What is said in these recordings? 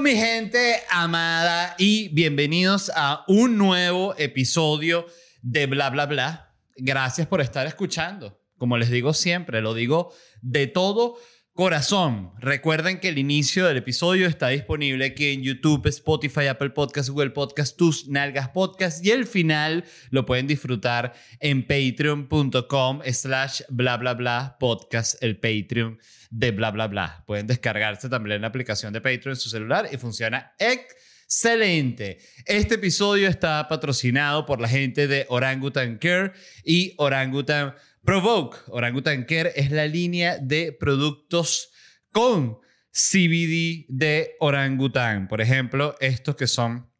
Mi gente amada y bienvenidos a un nuevo episodio de Bla Bla Bla. Gracias por estar escuchando. Como les digo siempre, lo digo de todo corazón. Recuerden que el inicio del episodio está disponible aquí en YouTube, Spotify, Apple Podcasts, Google Podcasts, Tus Nalgas Podcasts y el final lo pueden disfrutar en patreon.com slash bla bla bla podcast, el Patreon de bla bla bla. Pueden descargarse también la aplicación de Patreon en su celular y funciona excelente. Este episodio está patrocinado por la gente de Orangutan Care y Orangutan Provoke Orangutan Care es la línea de productos con CBD de Orangutan. Por ejemplo, estos que son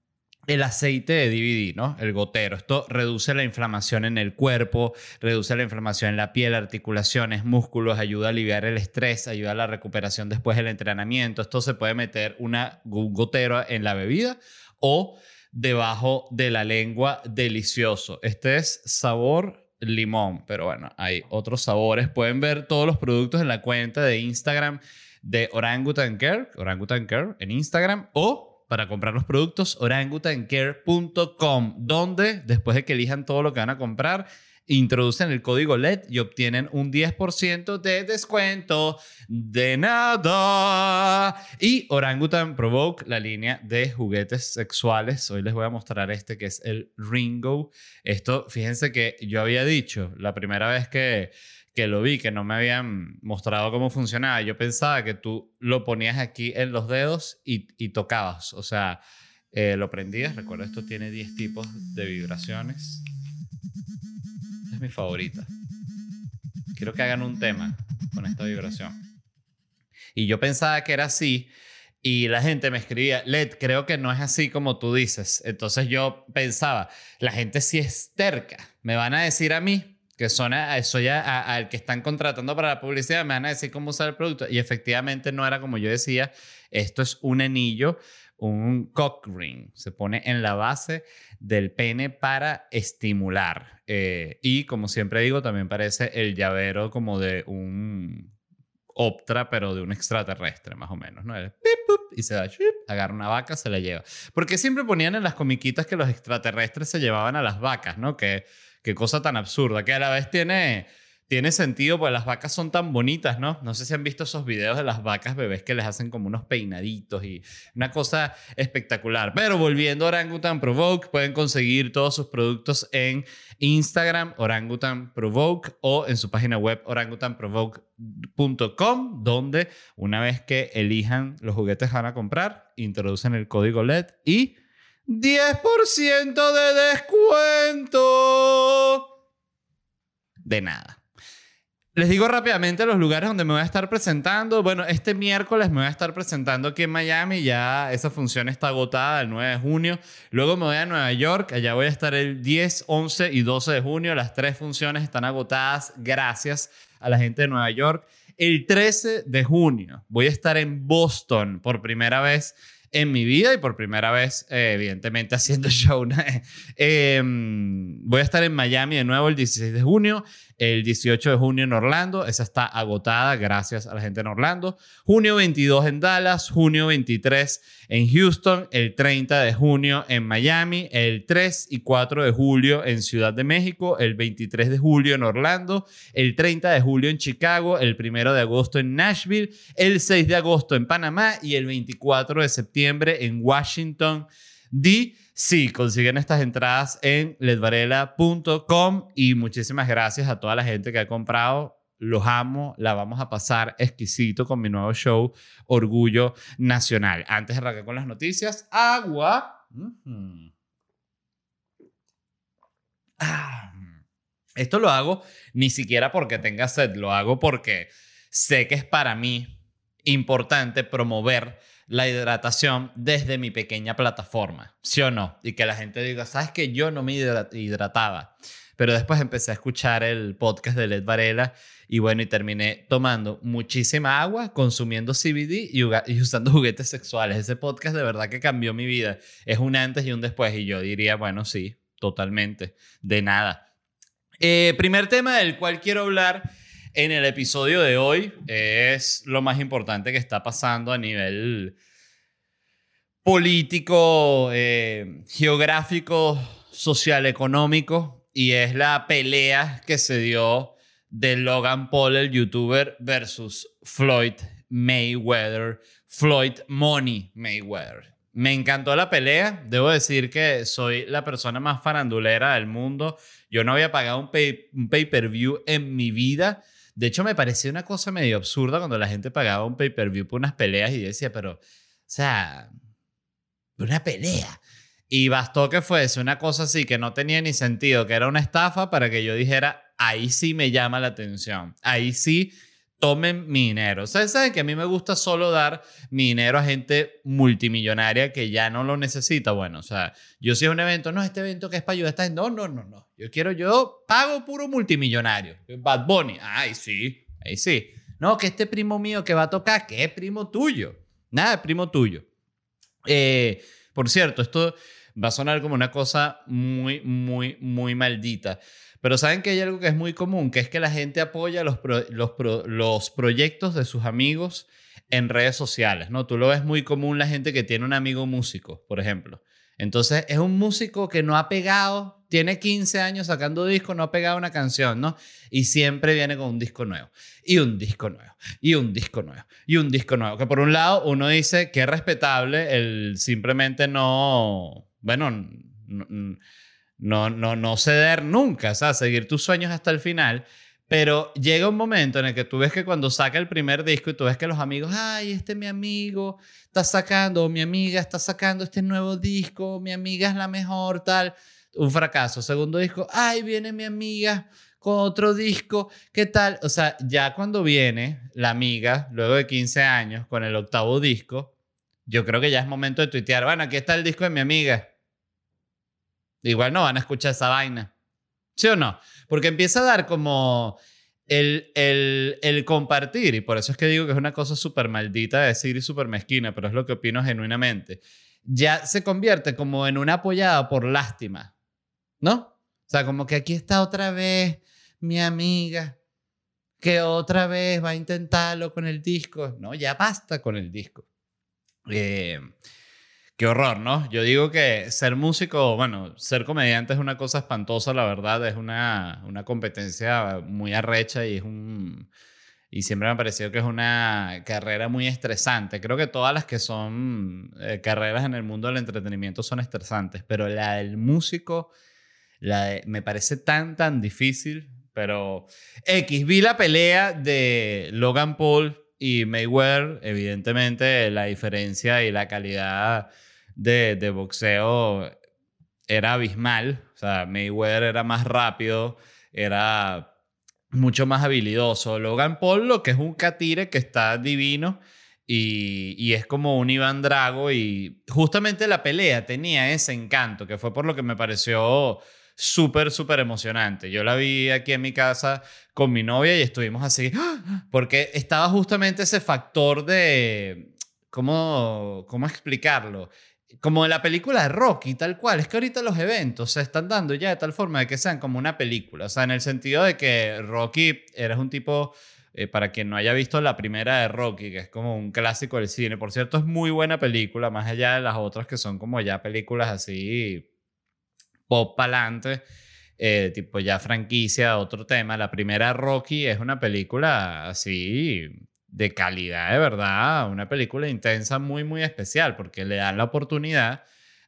el aceite de DVD, ¿no? El gotero. Esto reduce la inflamación en el cuerpo, reduce la inflamación en la piel, articulaciones, músculos, ayuda a aliviar el estrés, ayuda a la recuperación después del entrenamiento. Esto se puede meter una, un gotero en la bebida o debajo de la lengua, delicioso. Este es sabor limón, pero bueno, hay otros sabores. Pueden ver todos los productos en la cuenta de Instagram de Orangutan Care, Orangutan Care en Instagram o para comprar los productos orangutancare.com, donde después de que elijan todo lo que van a comprar, introducen el código LED y obtienen un 10% de descuento de nada. Y Orangutan Provoke, la línea de juguetes sexuales. Hoy les voy a mostrar este que es el Ringo. Esto, fíjense que yo había dicho la primera vez que, que lo vi, que no me habían mostrado cómo funcionaba. Yo pensaba que tú lo ponías aquí en los dedos y, y tocabas. O sea, eh, lo prendías. Recuerda, esto tiene 10 tipos de vibraciones es mi favorita. Quiero que hagan un tema con esta vibración. Y yo pensaba que era así. Y la gente me escribía, Led, creo que no es así como tú dices. Entonces yo pensaba, la gente sí es terca. Me van a decir a mí, que son a, soy al que están contratando para la publicidad, me van a decir cómo usar el producto. Y efectivamente no era como yo decía, esto es un anillo un cock ring. Se pone en la base del pene para estimular. Eh, y como siempre digo, también parece el llavero como de un Optra, pero de un extraterrestre, más o menos, ¿no? y se da, agarra una vaca, se la lleva. Porque siempre ponían en las comiquitas que los extraterrestres se llevaban a las vacas, ¿no? Que, qué cosa tan absurda, que a la vez tiene tiene sentido porque las vacas son tan bonitas, ¿no? No sé si han visto esos videos de las vacas bebés que les hacen como unos peinaditos y una cosa espectacular. Pero volviendo a Orangutan Provoke, pueden conseguir todos sus productos en Instagram, Orangutan Provoke, o en su página web orangutanprovoke.com, donde una vez que elijan los juguetes que van a comprar, introducen el código LED y 10% de descuento. De nada. Les digo rápidamente los lugares donde me voy a estar presentando. Bueno, este miércoles me voy a estar presentando aquí en Miami. Ya esa función está agotada el 9 de junio. Luego me voy a Nueva York. Allá voy a estar el 10, 11 y 12 de junio. Las tres funciones están agotadas gracias a la gente de Nueva York. El 13 de junio voy a estar en Boston por primera vez en mi vida y por primera vez, eh, evidentemente, haciendo show. Em, voy a estar en Miami de nuevo el 16 de junio, el 18 de junio en Orlando, esa está agotada gracias a la gente en Orlando, junio 22 en Dallas, junio 23 en Houston, el 30 de junio en Miami, el 3 y 4 de julio en Ciudad de México, el 23 de julio en Orlando, el 30 de julio en Chicago, el 1 de agosto en Nashville, el 6 de agosto en Panamá y el 24 de septiembre en Washington. D. Sí, consiguen estas entradas en ledvarela.com y muchísimas gracias a toda la gente que ha comprado. Los amo, la vamos a pasar exquisito con mi nuevo show Orgullo Nacional. Antes de arrancar con las noticias, agua. Ah. Esto lo hago ni siquiera porque tenga sed, lo hago porque sé que es para mí importante promover la hidratación desde mi pequeña plataforma, ¿sí o no? Y que la gente diga, ¿sabes que yo no me hidrataba? Pero después empecé a escuchar el podcast de Led Varela y bueno, y terminé tomando muchísima agua, consumiendo CBD y, usando juguetes sexuales. Ese podcast de verdad que cambió mi vida. Es un antes y un después y yo diría, bueno, sí, totalmente, de nada. Eh, primer tema del cual quiero hablar en el episodio de hoy es lo más importante que está pasando a nivel político, eh, geográfico, social, económico, y es la pelea que se dio de Logan Paul, el youtuber, versus Floyd Mayweather, Floyd Money Mayweather. Me encantó la pelea. Debo decir que soy la persona más farandulera del mundo. Yo no había pagado un pay-per-view en mi vida. De hecho, me parecía una cosa medio absurda cuando la gente pagaba un pay-per-view por unas peleas y decía, pero, o sea, una pelea. Y bastó que fuese una cosa así que no tenía ni sentido, que era una estafa para que yo dijera, ahí sí me llama la atención. Ahí sí tomen mi dinero. ¿Sabes? ¿Saben que a mí me gusta solo dar mi dinero a gente multimillonaria que ya no lo necesita? Bueno, o sea, yo si es un evento, no, este evento que es para ayudar a esta gente. No, no, no, no. Yo quiero, yo pago puro multimillonario. Bad Bunny. Ay, sí, ahí sí. No, que este primo mío que va a tocar, que es primo tuyo. Nada, es primo tuyo. Eh, por cierto, esto va a sonar como una cosa muy, muy, muy maldita. Pero saben que hay algo que es muy común, que es que la gente apoya los, los, los proyectos de sus amigos en redes sociales, ¿no? Tú lo ves muy común la gente que tiene un amigo músico, por ejemplo. Entonces es un músico que no ha pegado, tiene 15 años sacando disco, no ha pegado una canción, ¿no? Y siempre viene con un disco nuevo, y un disco nuevo, y un disco nuevo, y un disco nuevo. Que por un lado uno dice que es respetable el simplemente no, bueno, no, no, no, no ceder nunca, o sea, seguir tus sueños hasta el final. Pero llega un momento en el que tú ves que cuando saca el primer disco y tú ves que los amigos, ay, este mi amigo está sacando, o mi amiga está sacando este nuevo disco, mi amiga es la mejor, tal, un fracaso. Segundo disco, ay, viene mi amiga con otro disco, ¿qué tal? O sea, ya cuando viene la amiga, luego de 15 años, con el octavo disco, yo creo que ya es momento de tuitear, bueno, aquí está el disco de mi amiga. Igual no van a escuchar esa vaina. ¿Sí o no? Porque empieza a dar como el, el, el compartir, y por eso es que digo que es una cosa súper maldita de decir y súper mezquina, pero es lo que opino genuinamente. Ya se convierte como en una apoyada por lástima, ¿no? O sea, como que aquí está otra vez mi amiga, que otra vez va a intentarlo con el disco. No, ya basta con el disco. Eh, Qué horror, ¿no? Yo digo que ser músico, bueno, ser comediante es una cosa espantosa, la verdad, es una, una competencia muy arrecha y es un... Y siempre me ha parecido que es una carrera muy estresante. Creo que todas las que son eh, carreras en el mundo del entretenimiento son estresantes, pero la del músico la me parece tan, tan difícil. Pero X, vi la pelea de Logan Paul y Mayweather, evidentemente la diferencia y la calidad de, boxeo era abismal. O sea, Mayweather era más rápido, era mucho más habilidoso. Logan Paul, lo que es un catire que está divino y, y, es como un Iván Drago. Y justamente la pelea tenía ese encanto, que fue por lo que me pareció súper, súper emocionante. Yo la vi aquí en mi casa con mi novia y estuvimos así, ¡ah! porque estaba justamente ese factor de, ¿cómo, cómo explicarlo? Como en la película de Rocky, tal cual. Es que ahorita los eventos se están dando ya de tal forma de que sean como una película. O sea, en el sentido de que Rocky eres un tipo, eh, para quien no haya visto la primera de Rocky, que es como un clásico del cine. Por cierto, es muy buena película, más allá de las otras que son como ya películas así pop pa'lante. Eh, tipo ya franquicia, otro tema. La primera Rocky es una película así de calidad de verdad, una película intensa muy, muy especial, porque le dan la oportunidad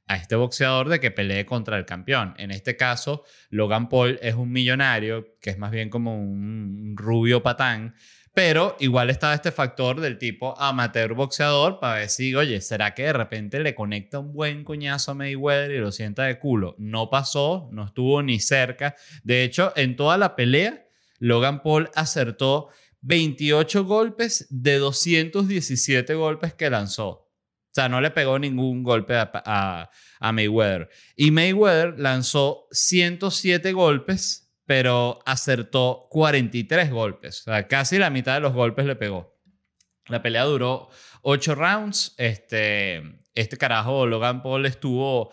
a este boxeador de que pelee contra el campeón. En este caso, Logan Paul es un millonario, que es más bien como un rubio patán, pero igual estaba este factor del tipo amateur boxeador para decir, oye, ¿será que de repente le conecta un buen coñazo a Mayweather y lo sienta de culo? No pasó, no estuvo ni cerca. De hecho, en toda la pelea, Logan Paul acertó 28 golpes de 217 golpes que lanzó. O sea, no le pegó ningún golpe a, Mayweather. Y Mayweather lanzó 107 golpes pero acertó 43 golpes. O sea, casi la mitad de los golpes le pegó. La pelea duró 8 rounds. Este, este carajo, Logan Paul, estuvo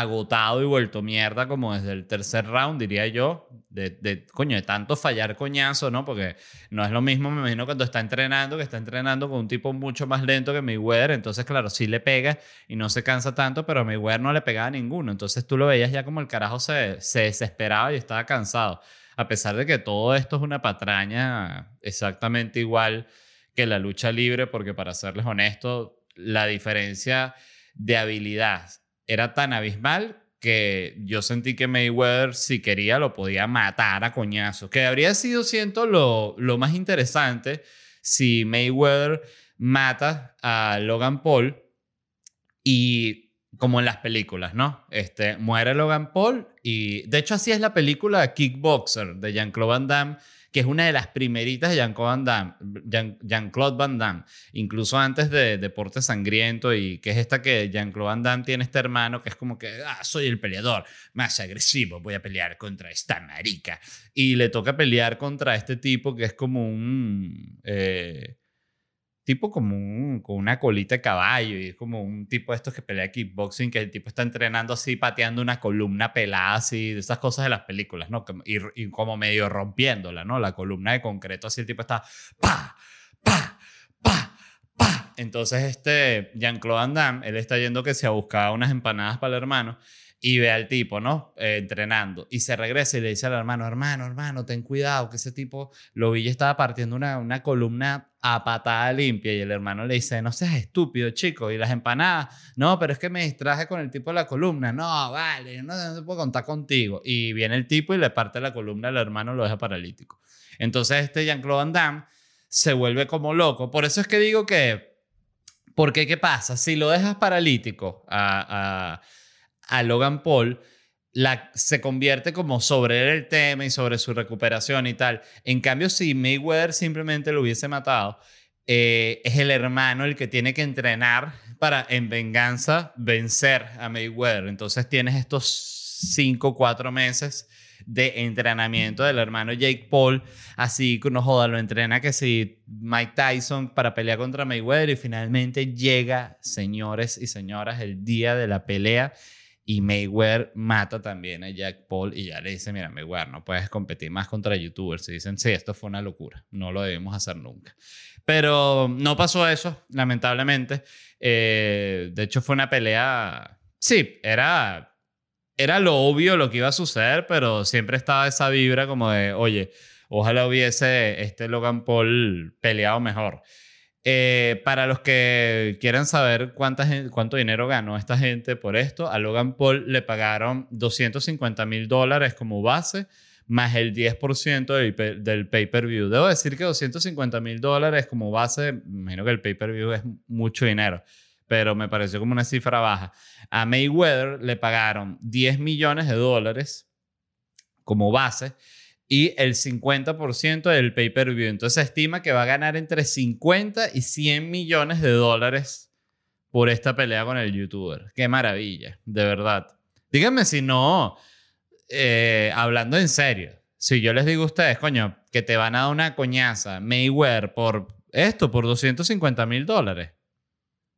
agotado y vuelto mierda como desde el tercer round, diría yo, de, de, coño, de tanto fallar coñazo, ¿no? Porque no es lo mismo, me imagino, cuando está entrenando, que está entrenando con un tipo mucho más lento que Mayweather, entonces, claro, sí le pega y no se cansa tanto, pero a Mayweather no le pegaba ninguno, entonces tú lo veías ya como el carajo se, se desesperaba y estaba cansado, a pesar de que todo esto es una patraña exactamente igual que la lucha libre, porque para serles honesto, la diferencia de habilidad era tan abismal que yo sentí que Mayweather, si quería, lo podía matar a coñazos. Que habría sido, siento, lo, lo más interesante si Mayweather mata a Logan Paul y como en las películas, ¿no? Este, muere Logan Paul y de hecho así es la película Kickboxer de Jean-Claude Van Damme que es una de las primeritas de Jean-Claude Van Damme, incluso antes de Deporte Sangriento, y que es esta que Jean-Claude Van Damme tiene este hermano que es como que, ah, soy el peleador más agresivo, voy a pelear contra esta marica. Y le toca pelear contra este tipo que es como un... Eh, tipo como un, con una colita de caballo y es como un tipo de estos que pelea kickboxing que el tipo está entrenando así pateando una columna pelada así de esas cosas de las películas no y, como medio rompiéndola no la columna de concreto así el tipo está pa pa pa pa. Entonces este Jean-Claude Van Damme él está yendo que se ha buscado unas empanadas para el hermano y ve al tipo, ¿no? Eh, entrenando. Y se regresa y le dice al hermano, hermano, hermano, ten cuidado, que ese tipo lo vi estaba partiendo una, una columna a patada limpia. Y el hermano le dice, no seas estúpido, chico. Y las empanadas, no, pero es que me distraje con el tipo de la columna. No, vale, no, no puedo contar contigo. Y viene el tipo y le parte la columna al hermano, lo deja paralítico. Entonces este Jean-Claude Van Damme se vuelve como loco. Por eso es que digo que, porque ¿qué pasa? Si lo dejas paralítico a a Logan Paul, se convierte como sobre el tema y sobre su recuperación y tal. En cambio, si Mayweather simplemente lo hubiese matado, eh, es el hermano el que tiene que entrenar para, en venganza, vencer a Mayweather. Entonces tienes estos cinco, cuatro meses de entrenamiento del hermano Jake Paul, así que no joda, lo entrena que si Mike Tyson para pelear contra Mayweather y finalmente llega, señores y señoras, el día de la pelea y Mayweather mata también a Jack Paul y ya le dice, mira, Mayweather, no puedes competir más contra youtubers. Y dicen, sí, esto fue una locura, no lo debemos hacer nunca. Pero no pasó eso, lamentablemente. Eh, de hecho, fue una pelea, sí, era, era lo obvio lo que iba a suceder, pero siempre estaba esa vibra como de, oye, ojalá hubiese este Logan Paul peleado mejor. Eh, para los que quieran saber cuánto dinero ganó esta gente por esto, a Logan Paul le pagaron 250 mil dólares como base, más el 10% del, del pay-per-view. Debo decir que 250 mil dólares como base, imagino que el pay-per-view es mucho dinero, pero me pareció como una cifra baja. A Mayweather le pagaron 10 millones de dólares como base y el 50% del pay-per-view. Entonces se estima que va a ganar entre 50 y 100 millones de dólares por esta pelea con el youtuber. Qué maravilla, de verdad. Díganme si no, eh, hablando en serio, si yo les digo a ustedes, coño, que te van a dar una coñaza, Mayweather, por esto, por 250 mil dólares.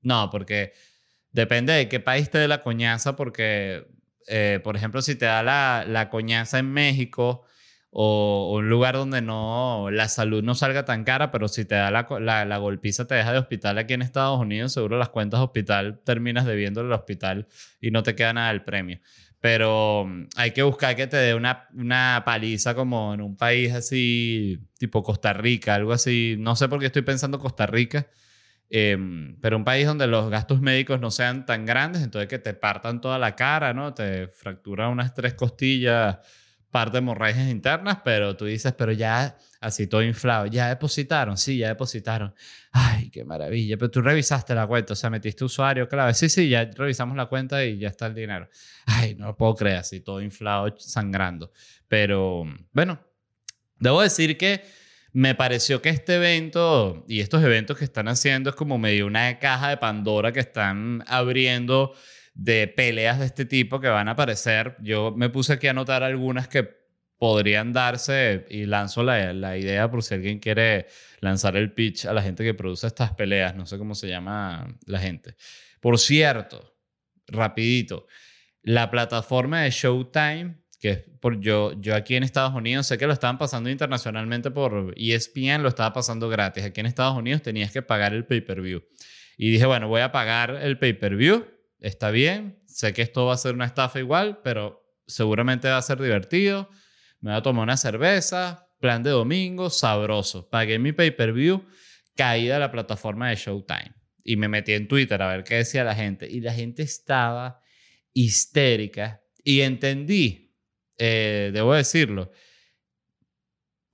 No, porque depende de qué país te dé la coñaza, porque, eh, por ejemplo, si te da la, la coñaza en México, o, un lugar donde no la salud no salga tan cara, pero si te da la, la, golpiza te deja de hospital aquí en Estados Unidos, seguro las cuentas hospital terminas debiendo el hospital y no te queda nada del premio. Pero mm, hay que buscar que te dé una, una paliza como en un país así, tipo Costa Rica, algo así. No sé por qué estoy pensando Costa Rica. Em, pero un país donde los gastos médicos no sean tan grandes, entonces que te partan toda la cara, ¿no? Te fracturan unas tres costillas, par de hemorragias internas, pero tú dices, pero ya así todo inflado, ya depositaron, sí, ya depositaron. Ay, qué maravilla, pero tú revisaste la cuenta, o sea, metiste usuario clave, sí, sí, ya revisamos la cuenta y ya está el dinero. Ay, no lo puedo creer, así todo inflado, sangrando. Pero bueno, debo decir que me pareció que este evento y estos eventos que están haciendo es como medio una caja de Pandora que están abriendo de peleas de este tipo que van a aparecer. Yo me puse aquí a anotar algunas que podrían darse y lanzo la, la, idea por si alguien quiere lanzar el pitch a la gente que produce estas peleas. No sé cómo se llama la gente. Por cierto, rapidito, la plataforma de Showtime que por yo, yo aquí en Estados Unidos sé que lo estaban pasando internacionalmente por ESPN, lo estaba pasando gratis. Aquí en Estados Unidos tenías que pagar el pay-per-view. Y dije, bueno, voy a pagar el pay-per-view, está bien, sé que esto va a ser una estafa igual, pero seguramente va a ser divertido. Me voy a tomar una cerveza, plan de domingo, sabroso. Pagué mi pay-per-view, caí de la plataforma de Showtime. Y me metí en Twitter a ver qué decía la gente. Y la gente estaba histérica. Y entendí eh, debo decirlo,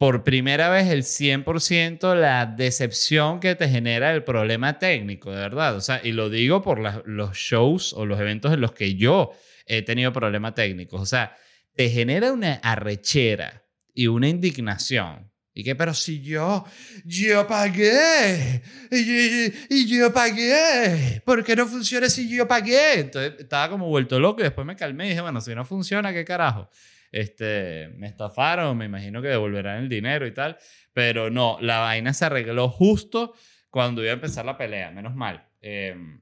por primera vez el 100% la decepción que te genera el problema técnico, de verdad. O sea, y lo digo por los shows o los eventos en los que yo he tenido problemas técnicos. O sea, te genera una arrechera y una indignación. Y que, pero si yo, yo pagué, y, y, yo pagué, ¿por qué no funciona si yo pagué? Entonces estaba como vuelto loco y después me calmé y dije, bueno, si no funciona, ¿qué carajo? Este, me estafaron, me imagino que devolverán el dinero y tal, pero no, la vaina se arregló justo cuando iba a empezar la pelea, menos mal. Em,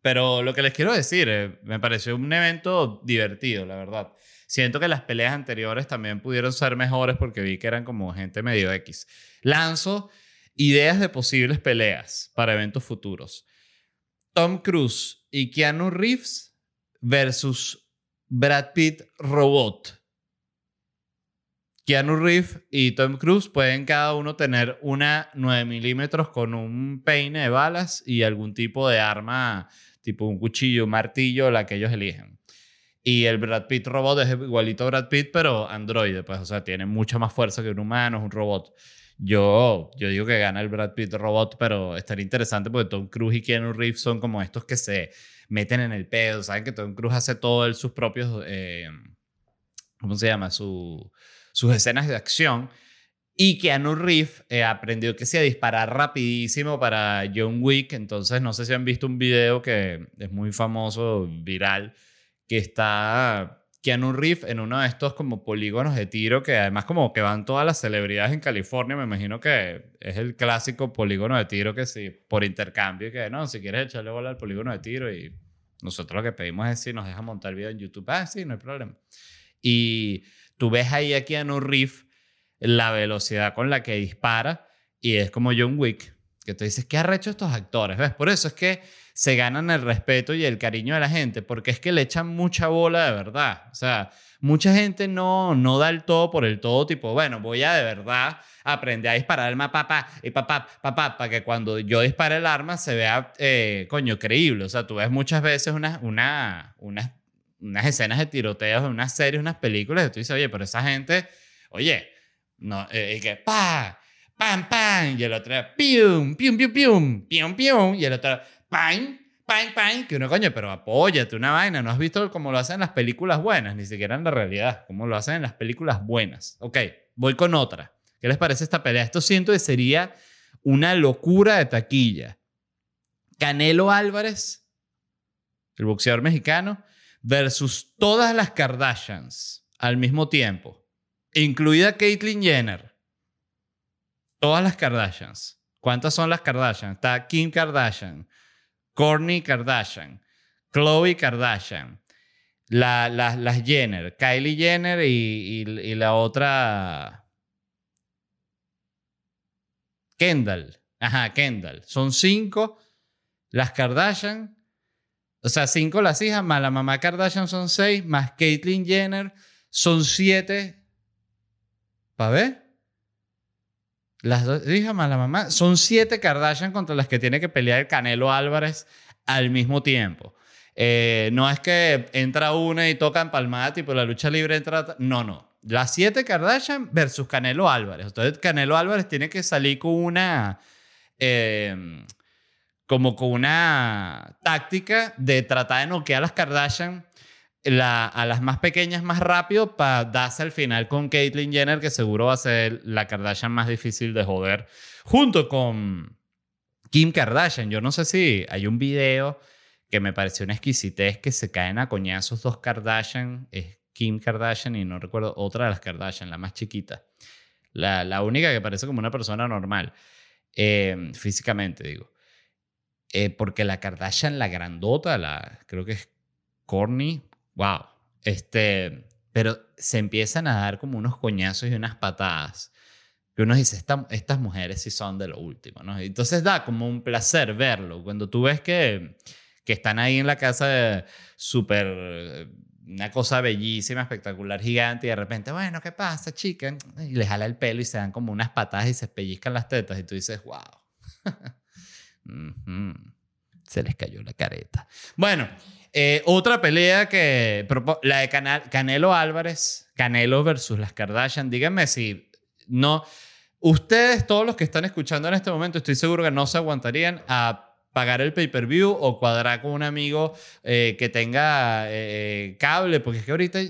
pero lo que les quiero decir, eh, me pareció un evento divertido, la verdad. Siento que las peleas anteriores también pudieron ser mejores porque vi que eran como gente medio X. Lanzo ideas de posibles peleas para eventos futuros. Tom Cruise y Keanu Reeves versus Brad Pitt Robot. Keanu Reeves y Tom Cruise pueden cada uno tener una 9 milímetros con un peine de balas y algún tipo de arma, tipo un cuchillo, un martillo, la que ellos eligen. Y el Brad Pitt robot es igualito a Brad Pitt, pero androide, pues, o sea, tiene mucha más fuerza que un humano, es un robot. Yo, yo digo que gana el Brad Pitt robot, pero estaría interesante porque Tom Cruise y Keanu Reeves son como estos que se meten en el pedo, saben que Tom Cruise hace todo él sus propios, eh, ¿cómo se llama? Su sus escenas de acción. Y Keanu Reeves eh, aprendió que se disparar rapidísimo para John Wick. Entonces, no sé si han visto un video que es muy famoso, viral, que está Keanu Reeves en uno de estos como polígonos de tiro que además como que van todas las celebridades en California. Me imagino que es el clásico polígono de tiro que sí, por intercambio, que no, si quieres echarle bola al polígono de tiro y nosotros lo que pedimos es si nos deja montar video en YouTube. Ah, sí, no hay problema. Y tú ves ahí a Keanu Reeves la velocidad con la que dispara y es como John Wick, que tú dices, ¿qué ha hecho estos actores? ¿Ves? Por eso es que se ganan el respeto y el cariño de la gente, porque es que le echan mucha bola de verdad. O sea, mucha gente no, no da el todo por el todo, tipo, bueno, voy a de verdad aprender a disparar el arma, papá, y papá, papá, para que cuando yo dispare el arma se vea, eh, coño, creíble. O sea, tú ves muchas veces una, una, una unas escenas de tiroteos de unas series, unas películas, y tú dices, oye, pero esa gente, oye, no, eh, y que pa, pam, pam, y el otro, pium, pium, pium, pium, pium, pium, y el otro, pam, pam, pam, que uno, coño, pero apóyate una vaina, no has visto cómo lo hacen en las películas buenas, ni siquiera en la realidad, cómo lo hacen en las películas buenas. Ok, voy con otra. ¿Qué les parece esta pelea? Esto siento que sería una locura de taquilla. Canelo Álvarez, el boxeador mexicano, versus todas las Kardashians al mismo tiempo, incluida Caitlyn Jenner. Todas las Kardashians. ¿Cuántas son las Kardashians? Está Kim Kardashian, Kourtney Kardashian, Khloe Kardashian, la, las Jenner, Kylie Jenner y, y la otra Kendall. Ajá, Kendall. Son cinco. Las Kardashian o sea, cinco las hijas, más la mamá Kardashian son seis, más Caitlyn Jenner son siete. ¿Para ver? Las dos, dije a la mamá, son siete Kardashian contra las que tiene que pelear el Canelo Álvarez al mismo tiempo. Eh, no es que entra una y toca empalmada, tipo la lucha libre entra. No, no. Las siete Kardashian versus Canelo Álvarez. Entonces, Canelo Álvarez tiene que salir con una. Eh, como con una táctica de tratar de noquear a las Kardashian a las más pequeñas más rápido para darse al final con Caitlyn Jenner, que seguro va a ser la Kardashian más difícil de joder, junto con Kim Kardashian. Yo no sé si hay un video que me pareció una exquisitez que se caen a coñazos dos Kardashian, es Kim Kardashian y no recuerdo otra de las Kardashian, la más chiquita. La, la única que parece como una persona normal, eh, físicamente digo. Eh, porque la Kardashian, la grandota, la, creo que es Corny, wow. Este, pero se empiezan a dar como unos coñazos y unas patadas. Que uno dice, estas mujeres sí son de lo último, ¿no? Entonces da como un placer verlo. Cuando tú ves que, que están ahí en la casa súper una cosa bellísima, espectacular, gigante, y de repente, bueno, ¿qué pasa, chica? Y les jala el pelo y se dan como unas patadas y se pellizcan las tetas, y tú dices, wow. Se les cayó la careta. Bueno, eh, otra pelea que. La de Canelo Álvarez, Canelo versus las Kardashian. Díganme si no. Ustedes, todos los que están escuchando en este momento, estoy seguro que no se aguantarían a pagar el pay-per-view o cuadrar con un amigo eh, que tenga eh, cable, porque es que ahorita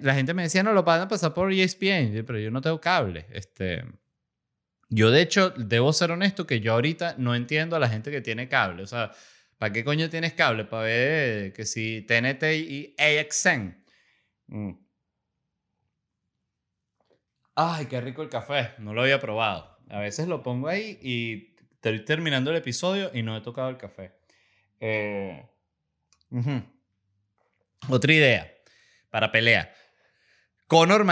la gente me decía, no, lo van a pasar por ESPN, pero yo no tengo cable. Este, yo, de hecho, debo ser honesto que yo ahorita no entiendo a la gente que tiene cable. O sea, ¿Para qué coño tienes cable? Para ver que si TNT y AXN. Mm. Ay, qué rico el café. No lo había probado. A veces lo pongo ahí y estoy terminando el episodio y no he tocado el café. Eh, Otra idea para pelea. Conor,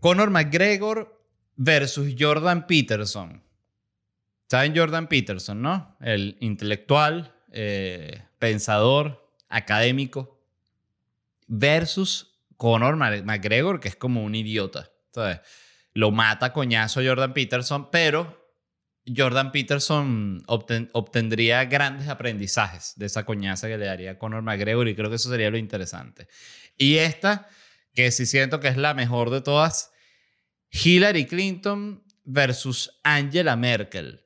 Conor McGregor versus Jordan Peterson. ¿Saben Jordan Peterson, no? El intelectual, eh, pensador, académico, versus Conor McGregor, que es como un idiota. Lo mata coñazo Jordan Peterson, pero Jordan Peterson obtendría grandes aprendizajes de esa coñaza que le daría Conor McGregor y creo que eso sería lo interesante. Y esta, que sí siento que es la mejor de todas, Hillary Clinton versus Angela Merkel.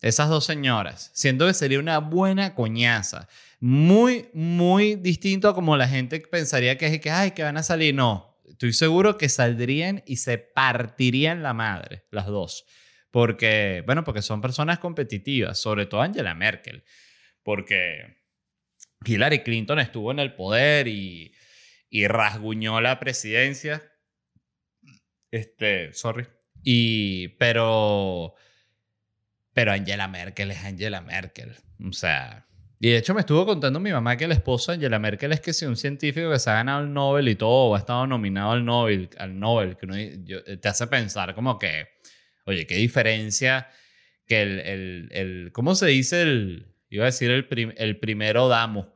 Esas dos señoras. Siento que sería una buena coñaza. Muy, muy distinto a como la gente pensaría que es que, ay, que van a salir. No, estoy seguro que saldrían y se partirían la madre, las dos. Porque, bueno, porque son personas competitivas, sobre todo Angela Merkel. Porque Hillary Clinton estuvo en el poder y, y rasguñó la presidencia. Este, sorry. Y, pero pero Angela Merkel es Angela Merkel. O sea, y de hecho me estuvo contando mi mamá que el esposo de Angela Merkel es que si un científico que se ha ganado el Nobel y todo, o ha estado nominado al Nobel, al Nobel que te hace pensar como que, oye, qué diferencia que el, el, el ¿cómo se dice el, iba a decir el, el primero damo,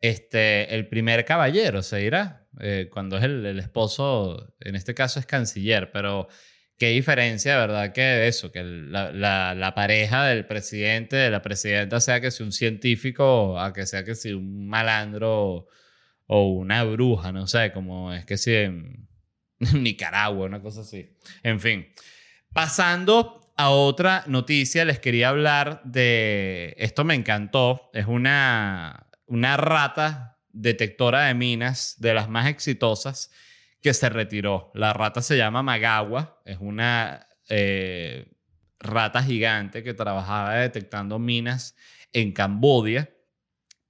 este, el primer caballero, se dirá, eh, cuando es el, el esposo, en este caso es canciller, pero qué diferencia, ¿verdad? Que eso, que la, la, pareja del presidente, de la presidenta, sea que sea un científico, a que sea que sea un malandro o una bruja, no sé, como es que si en Nicaragua, una cosa así. En fin, pasando a otra noticia, les quería hablar de, esto me encantó, es una, una rata detectora de minas de las más exitosas que se retiró. La rata se llama Magawa, es una eh, rata gigante que trabajaba detectando minas en Cambodia.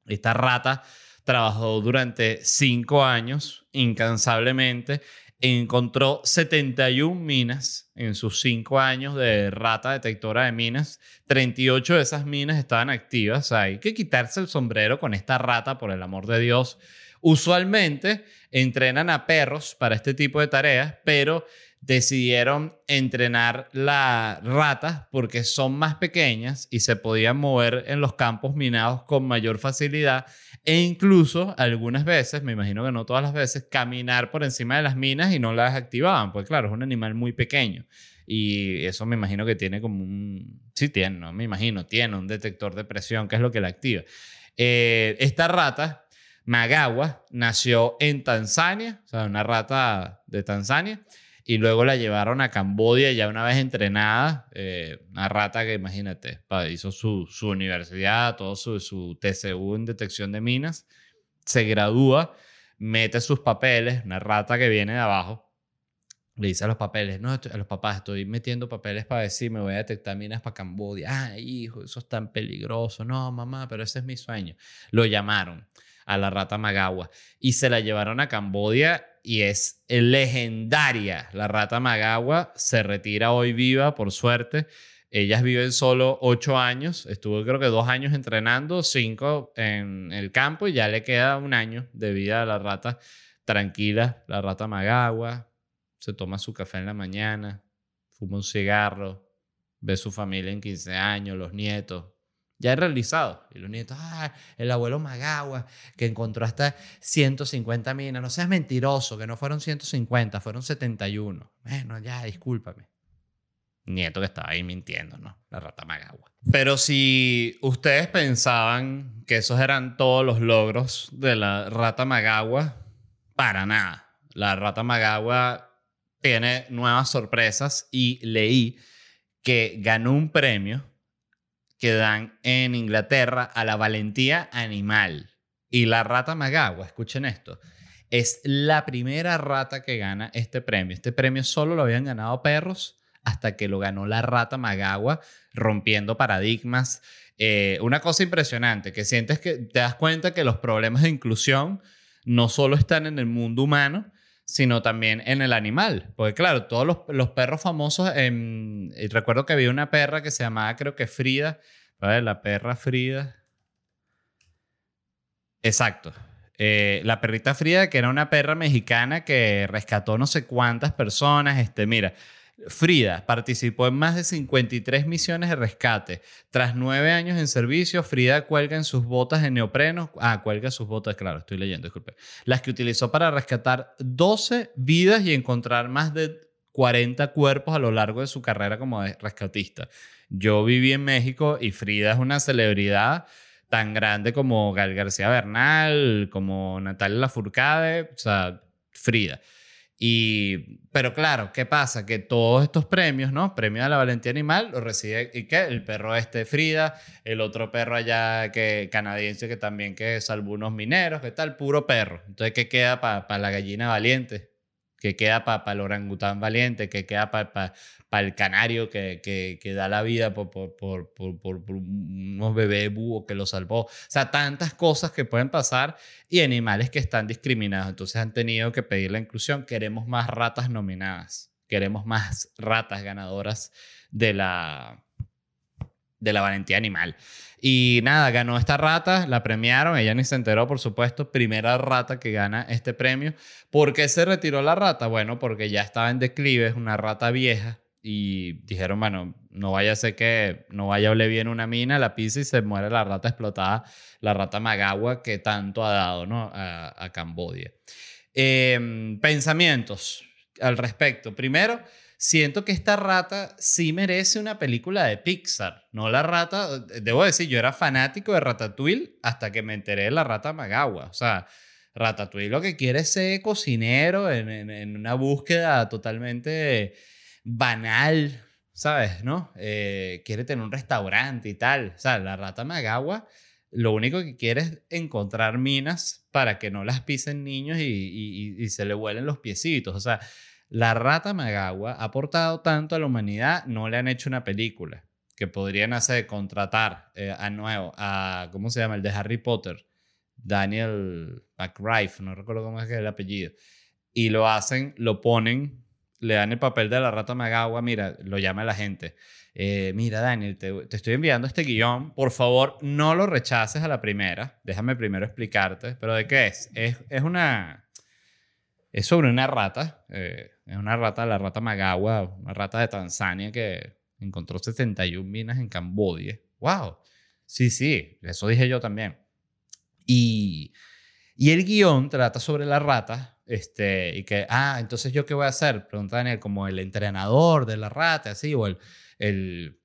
Esta rata trabajó durante cinco años incansablemente. Encontró 71 minas en sus cinco años de rata detectora de minas. 38 de esas minas estaban activas. hay que quitarse el sombrero con esta rata, por el amor de Dios. Usualmente entrenan a perros para este tipo de tareas, pero decidieron entrenar las ratas porque son más pequeñas y se podían mover en los campos minados con mayor facilidad e incluso algunas veces, me imagino que no todas las veces, caminar por encima de las minas y no las activaban, pues claro, es un animal muy pequeño. Y eso me imagino que tiene como un... Sí tiene, no me imagino, tiene un detector de presión, que es lo que la activa. Eh, esta rata, Magawa, nació en Tanzania, o sea, una rata de Tanzania, y luego la llevaron a Cambodia ya una vez entrenada, eh, una rata que imagínate, hizo su, su universidad, todo su, su TCU en detección de minas, se gradúa, mete sus papeles, una rata que viene de abajo, le dice a los papeles, no, a los papás, estoy metiendo papeles para decir, me voy a detectar minas para Cambodia. Ay, hijo, eso es tan peligroso. No, mamá, pero ese es mi sueño. Lo llamaron a la rata Magawa y se la llevaron a Cambodia y es legendaria. La rata Magawa se retira hoy viva, por suerte. Ellas viven solo ocho años. Estuvo creo que dos años entrenando, cinco en el campo y ya le queda un año de vida a la rata tranquila, la rata Magawa. Se toma su café en la mañana, fuma un cigarro, ve su familia en 15 años, los nietos, ya he realizado. Y los nietos, ah, el abuelo Magagua, que encontró hasta 150 minas. No seas mentiroso, que no fueron 150, fueron 71. Bueno, ya, discúlpame. Nieto que estaba ahí mintiendo, ¿no? La rata Magagua. Pero si ustedes pensaban que esos eran todos los logros de la rata Magagua, para nada. La rata Magagua tiene nuevas sorpresas y leí que ganó un premio que dan en Inglaterra a la valentía animal. Y la rata Magagua, escuchen esto, es la primera rata que gana este premio. Este premio solo lo habían ganado perros hasta que lo ganó la rata Magagua, rompiendo paradigmas. Eh, una cosa impresionante, que sientes que te das cuenta que los problemas de inclusión no solo están en el mundo humano, sino también en el animal. Porque claro, todos los, perros famosos, recuerdo que había una perra que se llamaba, creo que Frida, La perra Frida. Exacto. Eh, la perrita Frida, que era una perra mexicana que rescató no sé cuántas personas. Este, mira, Frida participó en más de 53 misiones de rescate. Tras nueve años en servicio, Frida cuelga en sus botas de neopreno. Ah, cuelga sus botas, claro, estoy leyendo, disculpe. Las que utilizó para rescatar 12 vidas y encontrar más de 40 cuerpos a lo largo de su carrera como rescatista. Yo viví en México y Frida es una celebridad tan grande como Gal García Bernal, como Natalia Lafourcade, o sea, Frida. Y, pero claro, ¿qué pasa? Que todos estos premios, ¿no? Premio a la valentía animal, lo recibe ¿y qué? el perro este Frida, el otro perro allá que canadiense que también que salvó unos mineros, ¿qué tal? Puro perro. Entonces, ¿qué queda para la gallina valiente? ¿Qué queda para el orangután valiente? ¿Qué queda para el canario que, que, da la vida por, por, por, por, unos bebés búhos que lo salvó? O sea, tantas cosas que pueden pasar y animales que están discriminados. Entonces han tenido que pedir la inclusión. Queremos más ratas nominadas. Queremos más ratas ganadoras de la, de la valentía animal. Y nada, ganó esta rata, la premiaron, ella ni se enteró, por supuesto, primera rata que gana este premio. ¿Por qué se retiró la rata? Bueno, porque ya estaba en declive, es una rata vieja y dijeron, bueno, no vaya a ser que no vaya a oler bien una mina, la pisa y se muere la rata explotada, la rata Magawa que tanto ha dado ¿no? a, Cambodia. Em, pensamientos al respecto. Primero, siento que esta rata sí merece una película de Pixar. No la rata, debo decir, yo era fanático de Ratatouille hasta que me enteré de la rata Magawa. O sea, Ratatouille lo que quiere es ser cocinero en, una búsqueda totalmente banal, ¿sabes? ¿No? Eh, quiere tener un restaurante y tal. O sea, la rata Magawa lo único que quiere es encontrar minas para que no las pisen niños y, y se le vuelen los piecitos. O sea, la rata Magawa ha aportado tanto a la humanidad, no le han hecho una película que podrían hacer, contratar eh, a nuevo, a, ¿cómo se llama? El de Harry Potter, Daniel McRife, no recuerdo cómo es, el apellido, y lo hacen, lo ponen, le dan el papel de la rata Magawa, mira, lo llama la gente. Eh, mira, Daniel, te, te, estoy enviando este guion. Por favor, no lo rechaces a la primera. Déjame primero explicarte. ¿Pero de qué es? Es, es una Es sobre una rata, eh, es una rata, la rata Magawa, una rata de Tanzania que encontró 71 minas en Cambodia. ¡Wow! Sí, sí, eso dije yo también. Y, y el guion trata sobre la rata, este, y que, ah, entonces yo qué voy a hacer? Pregunta Daniel, como el entrenador de la rata, así, o el, el,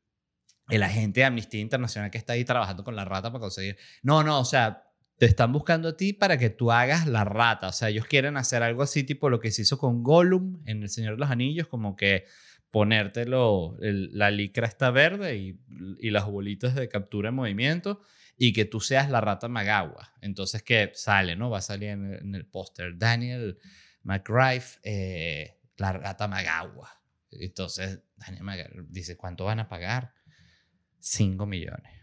el agente de Amnistía Internacional que está ahí trabajando con la rata para conseguir. No, no, o sea, te están buscando a ti para que tú hagas la rata. O sea, ellos quieren hacer algo así, tipo lo que se hizo con Gollum en El Señor de los Anillos, como que ponértelo, la licra está verde y, las bolitas de captura en movimiento y que tú seas la rata Magagua. Entonces que sale, ¿no? Va a salir en, el póster Daniel McGrife, eh, la rata Magagua. Entonces Daniel dice, ¿cuánto van a pagar? 5 millones.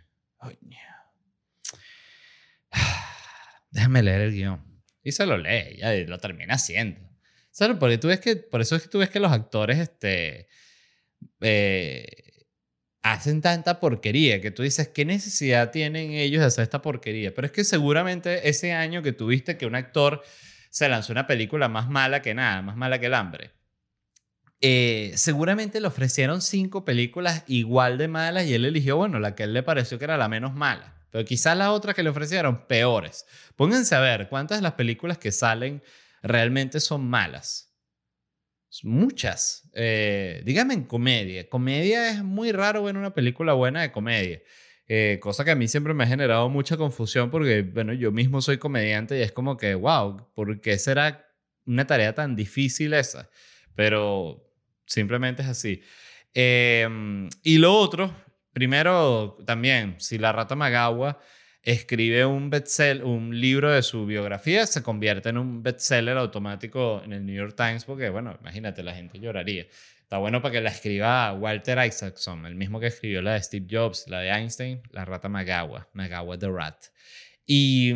Déjame leer el guion. Y se lo lee, ya lo termina haciendo. ¿Sabes? Porque tú ves que, por eso es que tú ves que los actores este, eh, hacen tanta porquería que tú dices, ¿qué necesidad tienen ellos de hacer esta porquería? Pero es que seguramente ese año que tuviste que un actor se lanzó una película más mala que nada, más mala que el hambre. Eh, seguramente le ofrecieron cinco películas igual de malas y él eligió, bueno, la que él le pareció que era la menos mala. Pero quizás la otra que le ofrecieron, peores. Pónganse a ver cuántas de las películas que salen realmente son malas. Muchas. Eh, dígame en comedia. Comedia es muy raro ver una película buena de comedia. Eh, cosa que a mí siempre me ha generado mucha confusión porque, bueno, yo mismo soy comediante y es como que, wow, ¿por qué será una tarea tan difícil esa? Pero simplemente es así. Em, y lo otro, primero también, si la rata Magagua escribe un un libro de su biografía, se convierte en un bestseller automático en el New York Times, porque, bueno, imagínate, la gente lloraría. Está bueno para que la escriba Walter Isaacson, el mismo que escribió la de Steve Jobs, la de Einstein, la rata Magawa, Magawa the Rat. Y,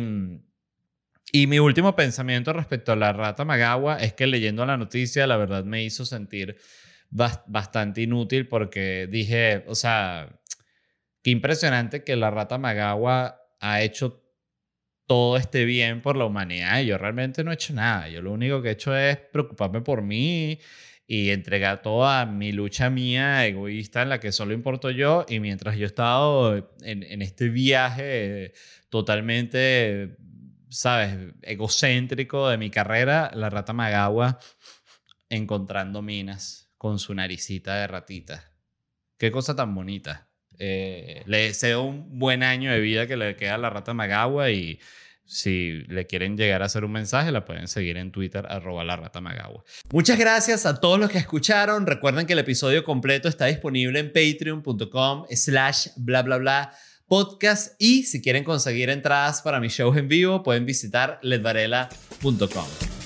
y mi último pensamiento respecto a la rata Magawa es que leyendo la noticia, la verdad me hizo sentir bastante inútil porque dije, o sea, qué impresionante que la rata Magawa ha hecho todo este bien por la humanidad yo realmente no he hecho nada. Yo lo único que he hecho es preocuparme por mí y entregar toda mi lucha mía egoísta en la que solo importo yo y mientras yo he estado en, en este viaje totalmente, ¿sabes?, egocéntrico de mi carrera, la rata Magagua encontrando minas con su naricita de ratita. Qué cosa tan bonita. Eh, le deseo un buen año de vida que le queda a la rata Magagua y si le quieren llegar a hacer un mensaje, la pueden seguir en Twitter, arroba la rata Magagua. Muchas gracias a todos los que escucharon. Recuerden que el episodio completo está disponible en patreon.com slash bla bla bla podcast y si quieren conseguir entradas para mis shows en vivo pueden visitar ledvarela.com.